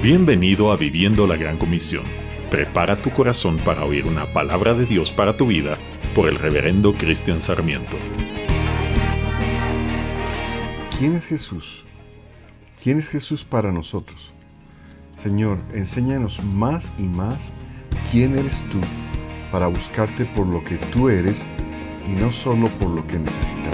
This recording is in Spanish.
Bienvenido a Viviendo la Gran Comisión. Prepara tu corazón para oír una palabra de Dios para tu vida por el reverendo Cristian Sarmiento. ¿Quién es Jesús? ¿Quién es Jesús para nosotros? Señor, enséñanos más y más quién eres tú para buscarte por lo que tú eres y no solo por lo que necesitas.